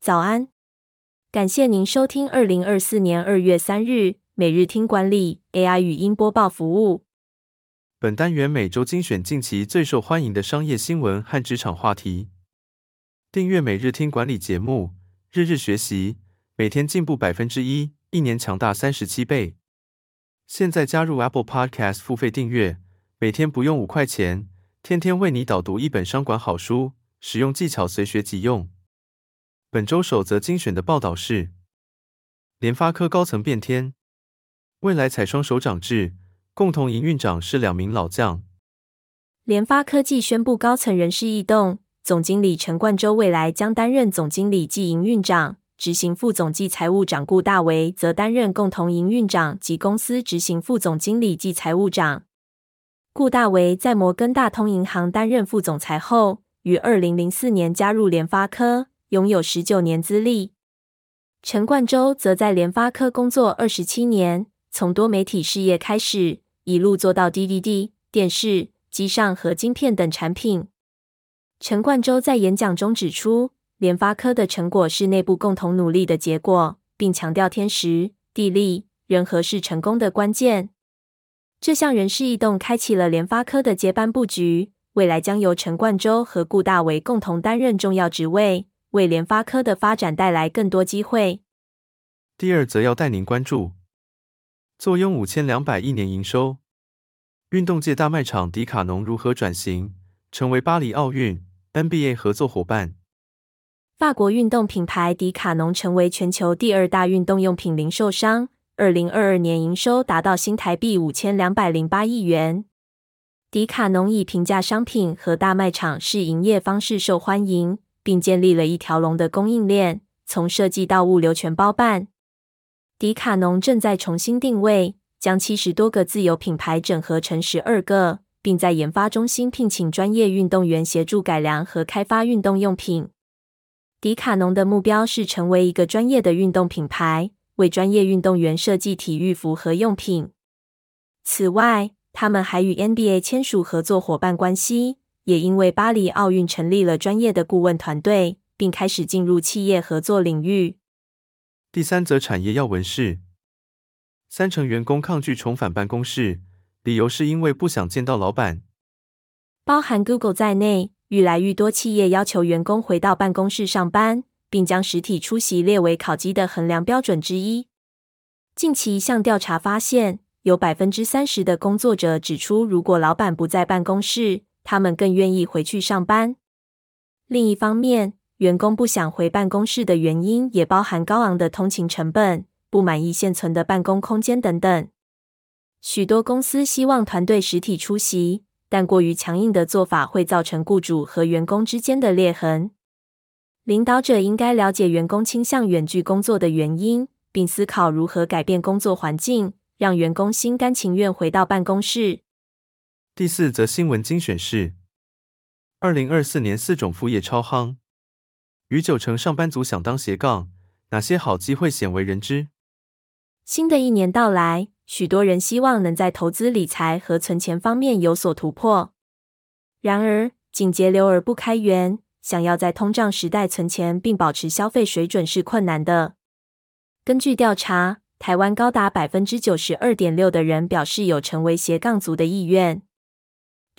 早安，感谢您收听二零二四年二月三日每日听管理 AI 语音播报服务。本单元每周精选近期最受欢迎的商业新闻和职场话题。订阅每日听管理节目，日日学习，每天进步百分之一，一年强大三十七倍。现在加入 Apple Podcast 付费订阅，每天不用五块钱，天天为你导读一本商管好书，使用技巧随学即用。本周首则精选的报道是：联发科高层变天，未来采双首长制。共同营运长是两名老将。联发科技宣布高层人事异动，总经理陈冠洲未来将担任总经理暨营运长，执行副总暨财务长顾大为则担任共同营运长及公司执行副总经理暨财务长。顾大为在摩根大通银行担任副总裁后，于二零零四年加入联发科，拥有十九年资历。陈冠洲则在联发科工作二十七年，从多媒体事业开始。一路做到 DVD、电视、机上和晶片等产品。陈冠洲在演讲中指出，联发科的成果是内部共同努力的结果，并强调天时、地利、人和是成功的关键。这项人事异动开启了联发科的接班布局，未来将由陈冠洲和顾大为共同担任重要职位，为联发科的发展带来更多机会。第二则要带您关注。坐拥五千两百亿年营收，运动界大卖场迪卡侬如何转型成为巴黎奥运 NBA 合作伙伴？法国运动品牌迪卡侬成为全球第二大运动用品零售商，二零二二年营收达到新台币五千两百零八亿元。迪卡侬以平价商品和大卖场式营业方式受欢迎，并建立了一条龙的供应链，从设计到物流全包办。迪卡侬正在重新定位，将七十多个自有品牌整合成十二个，并在研发中心聘请专业运动员协助改良和开发运动用品。迪卡侬的目标是成为一个专业的运动品牌，为专业运动员设计体育服和用品。此外，他们还与 NBA 签署合作伙伴关系，也因为巴黎奥运成立了专业的顾问团队，并开始进入企业合作领域。第三则产业要闻是，三成员工抗拒重返办公室，理由是因为不想见到老板。包含 Google 在内，愈来愈多企业要求员工回到办公室上班，并将实体出席列为考绩的衡量标准之一。近期一项调查发现，有百分之三十的工作者指出，如果老板不在办公室，他们更愿意回去上班。另一方面，员工不想回办公室的原因也包含高昂的通勤成本、不满意现存的办公空间等等。许多公司希望团队实体出席，但过于强硬的做法会造成雇主和员工之间的裂痕。领导者应该了解员工倾向远距工作的原因，并思考如何改变工作环境，让员工心甘情愿回到办公室。第四则新闻精选是：二零二四年四种副业超夯。逾九成上班族想当斜杠，哪些好机会鲜为人知？新的一年到来，许多人希望能在投资理财和存钱方面有所突破。然而，仅节流而不开源，想要在通胀时代存钱并保持消费水准是困难的。根据调查，台湾高达百分之九十二点六的人表示有成为斜杠族的意愿。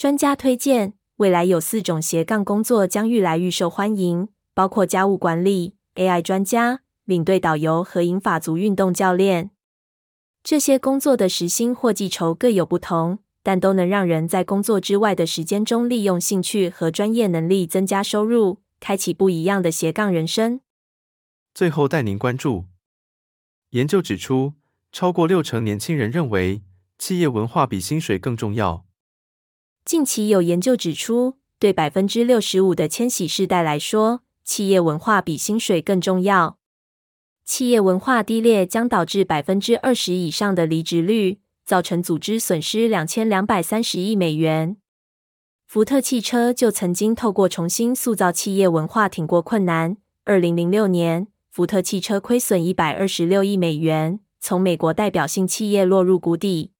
专家推荐，未来有四种斜杠工作将愈来愈受欢迎。包括家务管理、AI 专家、领队导游和银发族运动教练。这些工作的时薪或计酬各有不同，但都能让人在工作之外的时间中利用兴趣和专业能力增加收入，开启不一样的斜杠人生。最后带您关注：研究指出，超过六成年轻人认为企业文化比薪水更重要。近期有研究指出，对百分之六十五的千禧世代来说，企业文化比薪水更重要。企业文化低劣将导致百分之二十以上的离职率，造成组织损失两千两百三十亿美元。福特汽车就曾经透过重新塑造企业文化挺过困难。二零零六年，福特汽车亏损一百二十六亿美元，从美国代表性企业落入谷底。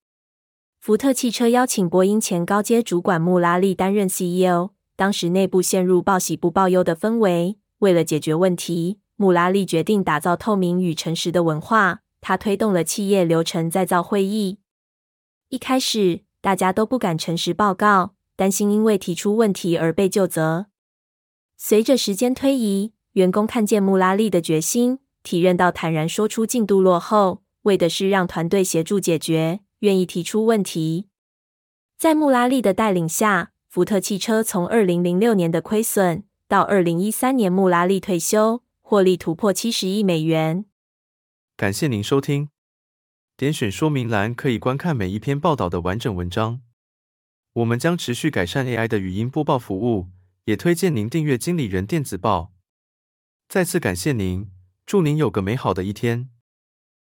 福特汽车邀请波音前高阶主管穆拉利担任 CEO。当时内部陷入报喜不报忧的氛围，为了解决问题，穆拉利决定打造透明与诚实的文化。他推动了企业流程再造会议。一开始，大家都不敢诚实报告，担心因为提出问题而被就责。随着时间推移，员工看见穆拉利的决心，体认到坦然说出进度落后，为的是让团队协助解决，愿意提出问题。在穆拉利的带领下，福特汽车从二零零六年的亏损到二零一三年穆拉利退休。获利突破七十亿美元。感谢您收听，点选说明栏可以观看每一篇报道的完整文章。我们将持续改善 AI 的语音播报服务，也推荐您订阅经理人电子报。再次感谢您，祝您有个美好的一天。